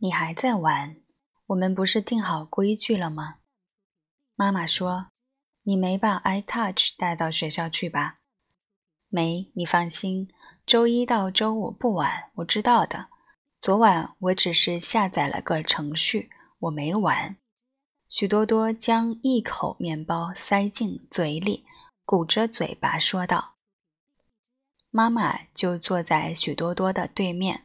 你还在玩？我们不是定好规矩了吗？妈妈说：“你没把 iTouch 带到学校去吧？”没，你放心，周一到周五不玩，我知道的。昨晚我只是下载了个程序，我没玩。许多多将一口面包塞进嘴里，鼓着嘴巴说道：“妈妈就坐在许多多的对面，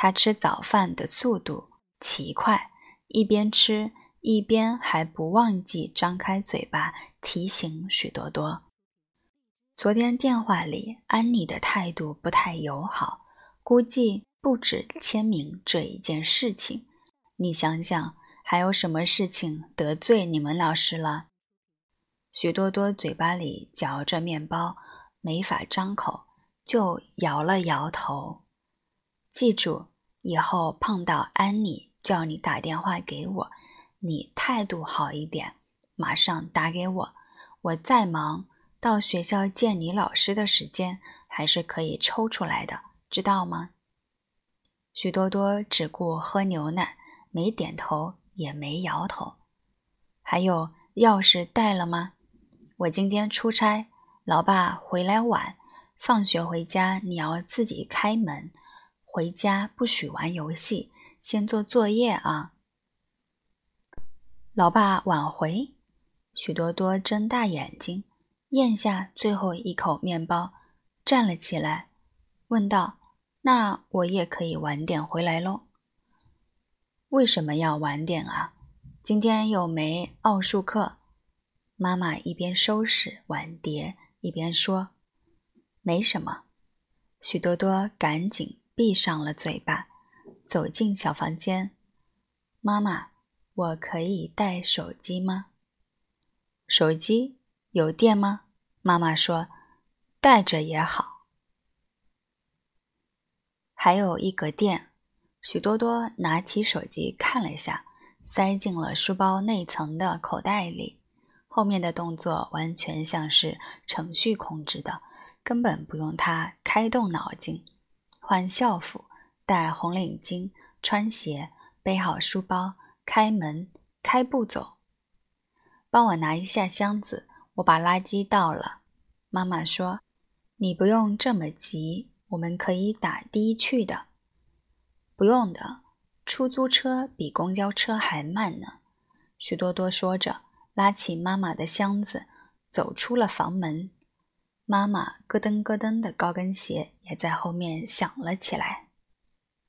他吃早饭的速度奇快，一边吃一边还不忘记张开嘴巴提醒许多多。”昨天电话里，安妮的态度不太友好，估计不止签名这一件事情。你想想，还有什么事情得罪你们老师了？许多多嘴巴里嚼着面包，没法张口，就摇了摇头。记住，以后碰到安妮叫你打电话给我，你态度好一点，马上打给我。我再忙。到学校见你老师的时间还是可以抽出来的，知道吗？许多多只顾喝牛奶，没点头也没摇头。还有钥匙带了吗？我今天出差，老爸回来晚，放学回家你要自己开门，回家不许玩游戏，先做作业啊。老爸晚回，许多多睁大眼睛。咽下最后一口面包，站了起来，问道：“那我也可以晚点回来喽？为什么要晚点啊？今天又没奥数课。”妈妈一边收拾碗碟，一边说：“没什么。”许多多赶紧闭上了嘴巴，走进小房间。妈妈，我可以带手机吗？手机？有电吗？妈妈说：“带着也好。”还有一格电。许多多拿起手机看了一下，塞进了书包内层的口袋里。后面的动作完全像是程序控制的，根本不用他开动脑筋。换校服，戴红领巾，穿鞋，背好书包，开门，开步走。帮我拿一下箱子，我把垃圾倒了。妈妈说：“你不用这么急，我们可以打的去的。”不用的，出租车比公交车还慢呢。许多多说着，拉起妈妈的箱子，走出了房门。妈妈咯噔咯噔的高跟鞋也在后面响了起来。